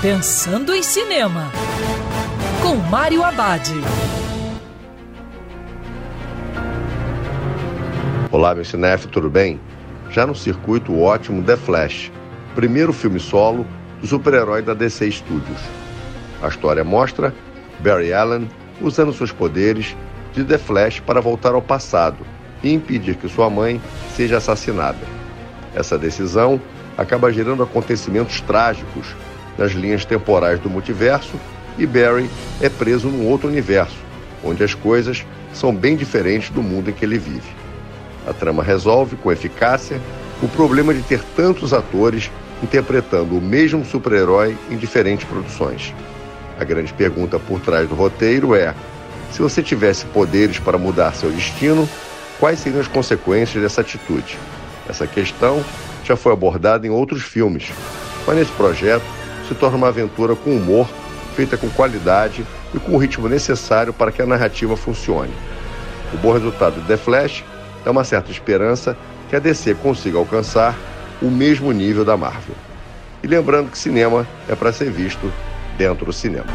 Pensando em Cinema, com Mário Abad. Olá, meu cinef, tudo bem? Já no circuito ótimo The Flash, primeiro filme solo do super-herói da DC Studios. A história mostra Barry Allen usando seus poderes de The Flash para voltar ao passado e impedir que sua mãe seja assassinada. Essa decisão acaba gerando acontecimentos trágicos nas linhas temporais do multiverso e Barry é preso num outro universo, onde as coisas são bem diferentes do mundo em que ele vive. A trama resolve com eficácia o problema de ter tantos atores interpretando o mesmo super-herói em diferentes produções. A grande pergunta por trás do roteiro é: se você tivesse poderes para mudar seu destino, quais seriam as consequências dessa atitude? Essa questão já foi abordada em outros filmes, mas nesse projeto se torna uma aventura com humor, feita com qualidade e com o ritmo necessário para que a narrativa funcione. O bom resultado de The Flash dá uma certa esperança que a DC consiga alcançar o mesmo nível da Marvel. E lembrando que cinema é para ser visto dentro do cinema.